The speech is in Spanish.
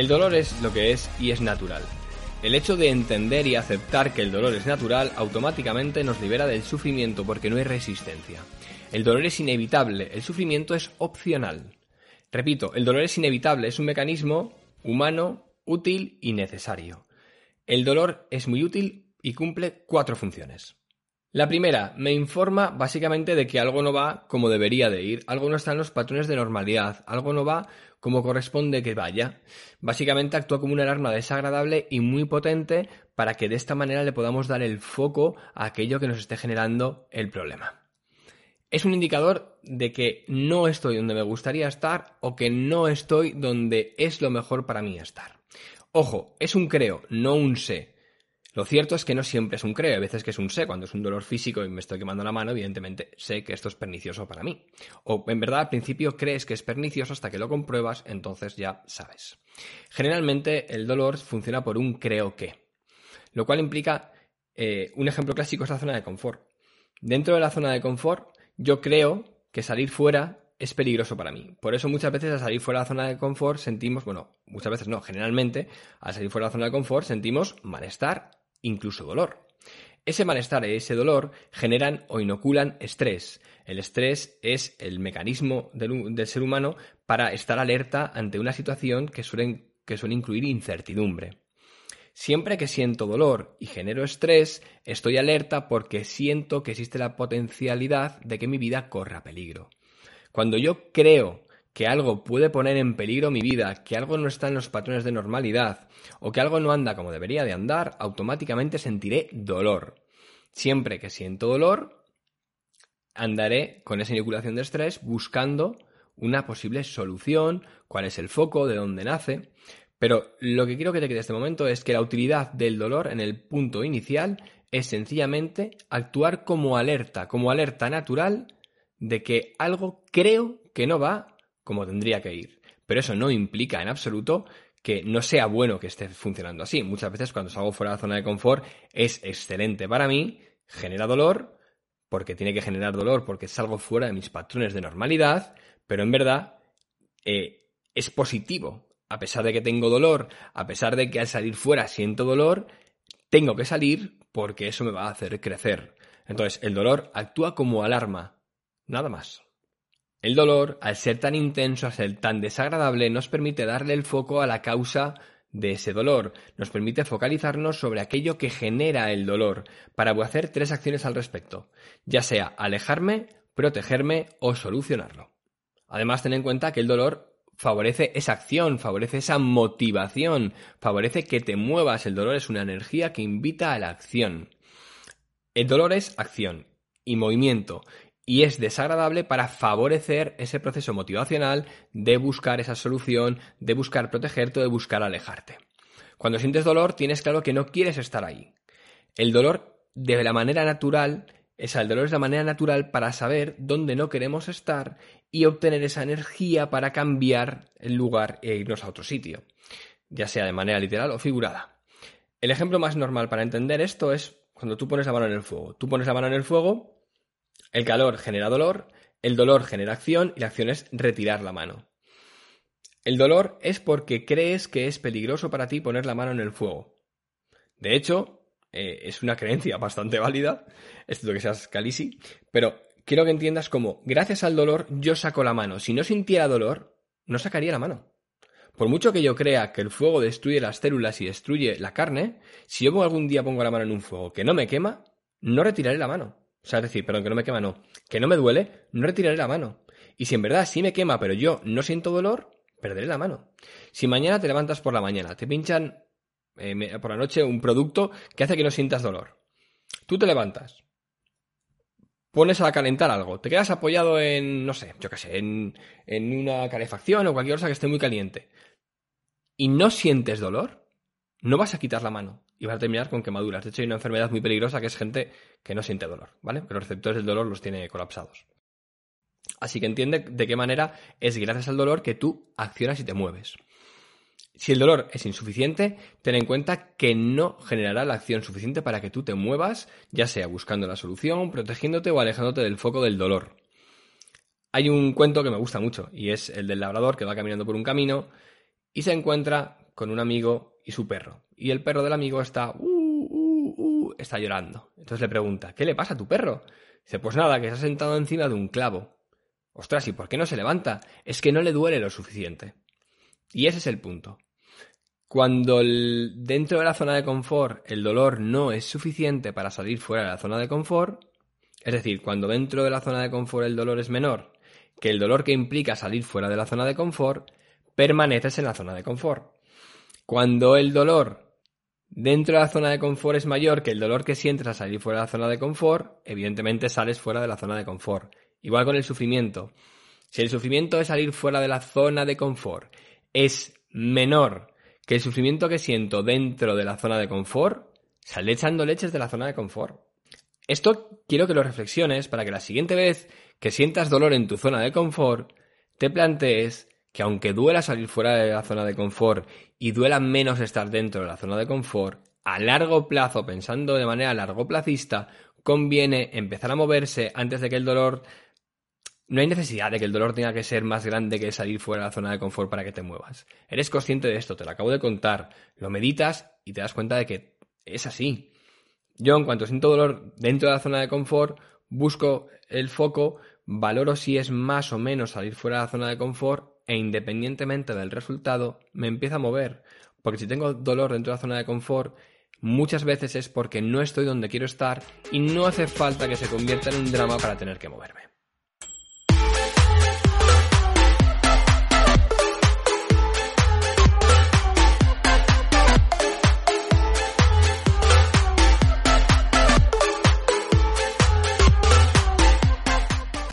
El dolor es lo que es y es natural. El hecho de entender y aceptar que el dolor es natural automáticamente nos libera del sufrimiento porque no hay resistencia. El dolor es inevitable, el sufrimiento es opcional. Repito, el dolor es inevitable, es un mecanismo humano, útil y necesario. El dolor es muy útil y cumple cuatro funciones. La primera, me informa básicamente de que algo no va como debería de ir, algo no está en los patrones de normalidad, algo no va como corresponde que vaya. Básicamente actúa como una alarma desagradable y muy potente para que de esta manera le podamos dar el foco a aquello que nos esté generando el problema. Es un indicador de que no estoy donde me gustaría estar o que no estoy donde es lo mejor para mí estar. Ojo, es un creo, no un sé. Lo cierto es que no siempre es un creo, hay veces que es un sé. Cuando es un dolor físico y me estoy quemando la mano, evidentemente sé que esto es pernicioso para mí. O en verdad al principio crees que es pernicioso hasta que lo compruebas, entonces ya sabes. Generalmente el dolor funciona por un creo que, lo cual implica eh, un ejemplo clásico es la zona de confort. Dentro de la zona de confort, yo creo que salir fuera es peligroso para mí. Por eso muchas veces al salir fuera de la zona de confort sentimos, bueno, muchas veces no, generalmente al salir fuera de la zona de confort sentimos malestar incluso dolor. Ese malestar y ese dolor generan o inoculan estrés. El estrés es el mecanismo del, ser humano para estar alerta ante una situación que, que suele incluir incertidumbre. Siempre que siento dolor y genero estrés, estoy alerta porque siento que existe la potencialidad de que mi vida corra peligro. Cuando yo creo que algo puede poner en peligro mi vida, que algo no está en los patrones de normalidad o que algo no anda como debería de andar, automáticamente sentiré dolor. Siempre que siento dolor, andaré con esa inoculación de estrés buscando una posible solución, cuál es el foco, de dónde nace. Pero lo que quiero que te quede este momento es que la utilidad del dolor en el punto inicial es sencillamente actuar como alerta, como alerta natural de que algo creo que no va como tendría que ir. Pero eso no implica en absoluto que no sea bueno que esté funcionando así. Muchas veces cuando salgo fuera de la zona de confort es excelente para mí, genera dolor, porque tiene que generar dolor porque salgo fuera de mis patrones de normalidad, pero en verdad eh, es positivo. A pesar de que tengo dolor, a pesar de que al salir fuera siento dolor, tengo que salir porque eso me va a hacer crecer. Entonces, el dolor actúa como alarma, nada más. El dolor, al ser tan intenso, al ser tan desagradable, nos permite darle el foco a la causa de ese dolor, nos permite focalizarnos sobre aquello que genera el dolor, para hacer tres acciones al respecto, ya sea alejarme, protegerme o solucionarlo. Además, ten en cuenta que el dolor favorece esa acción, favorece esa motivación, favorece que te muevas. El dolor es una energía que invita a la acción. El dolor es acción y movimiento y es desagradable para favorecer ese proceso motivacional de buscar esa solución, de buscar protegerte o de buscar alejarte. Cuando sientes dolor, tienes claro que no quieres estar ahí. El dolor de la manera natural, es el dolor es la manera natural para saber dónde no queremos estar y obtener esa energía para cambiar el lugar e irnos a otro sitio, ya sea de manera literal o figurada. El ejemplo más normal para entender esto es cuando tú pones la mano en el fuego. Tú pones la mano en el fuego el calor genera dolor, el dolor genera acción y la acción es retirar la mano. El dolor es porque crees que es peligroso para ti poner la mano en el fuego. De hecho, eh, es una creencia bastante válida, excepto que seas calisi, pero quiero que entiendas cómo, gracias al dolor, yo saco la mano. Si no sintiera dolor, no sacaría la mano. Por mucho que yo crea que el fuego destruye las células y destruye la carne, si yo algún día pongo la mano en un fuego que no me quema, no retiraré la mano. O sea, es decir, perdón, que no me quema, no. Que no me duele, no retiraré la mano. Y si en verdad sí me quema, pero yo no siento dolor, perderé la mano. Si mañana te levantas por la mañana, te pinchan eh, por la noche un producto que hace que no sientas dolor. Tú te levantas, pones a calentar algo, te quedas apoyado en, no sé, yo qué sé, en, en una calefacción o cualquier cosa que esté muy caliente, y no sientes dolor, no vas a quitar la mano y vas a terminar con quemaduras. De hecho, hay una enfermedad muy peligrosa que es gente que no siente dolor, ¿vale? Que los receptores del dolor los tiene colapsados. Así que entiende de qué manera es gracias al dolor que tú accionas y te mueves. Si el dolor es insuficiente, ten en cuenta que no generará la acción suficiente para que tú te muevas, ya sea buscando la solución, protegiéndote o alejándote del foco del dolor. Hay un cuento que me gusta mucho y es el del labrador que va caminando por un camino y se encuentra con un amigo y su perro. Y el perro del amigo está, uh, uh, uh, está llorando. Entonces le pregunta, ¿qué le pasa a tu perro? Dice, pues nada, que se ha sentado encima de un clavo. Ostras, ¿y por qué no se levanta? Es que no le duele lo suficiente. Y ese es el punto. Cuando dentro de la zona de confort el dolor no es suficiente para salir fuera de la zona de confort, es decir, cuando dentro de la zona de confort el dolor es menor que el dolor que implica salir fuera de la zona de confort, permaneces en la zona de confort. Cuando el dolor dentro de la zona de confort es mayor que el dolor que sientes al salir fuera de la zona de confort, evidentemente sales fuera de la zona de confort. Igual con el sufrimiento. Si el sufrimiento de salir fuera de la zona de confort es menor que el sufrimiento que siento dentro de la zona de confort, sale echando leches de la zona de confort. Esto quiero que lo reflexiones para que la siguiente vez que sientas dolor en tu zona de confort, te plantees que aunque duela salir fuera de la zona de confort y duela menos estar dentro de la zona de confort, a largo plazo, pensando de manera largo placista, conviene empezar a moverse antes de que el dolor no hay necesidad de que el dolor tenga que ser más grande que salir fuera de la zona de confort para que te muevas. Eres consciente de esto, te lo acabo de contar, lo meditas y te das cuenta de que es así. Yo, en cuanto siento dolor dentro de la zona de confort, busco el foco, valoro si es más o menos salir fuera de la zona de confort e independientemente del resultado, me empiezo a mover. Porque si tengo dolor dentro de la zona de confort, muchas veces es porque no estoy donde quiero estar y no hace falta que se convierta en un drama para tener que moverme.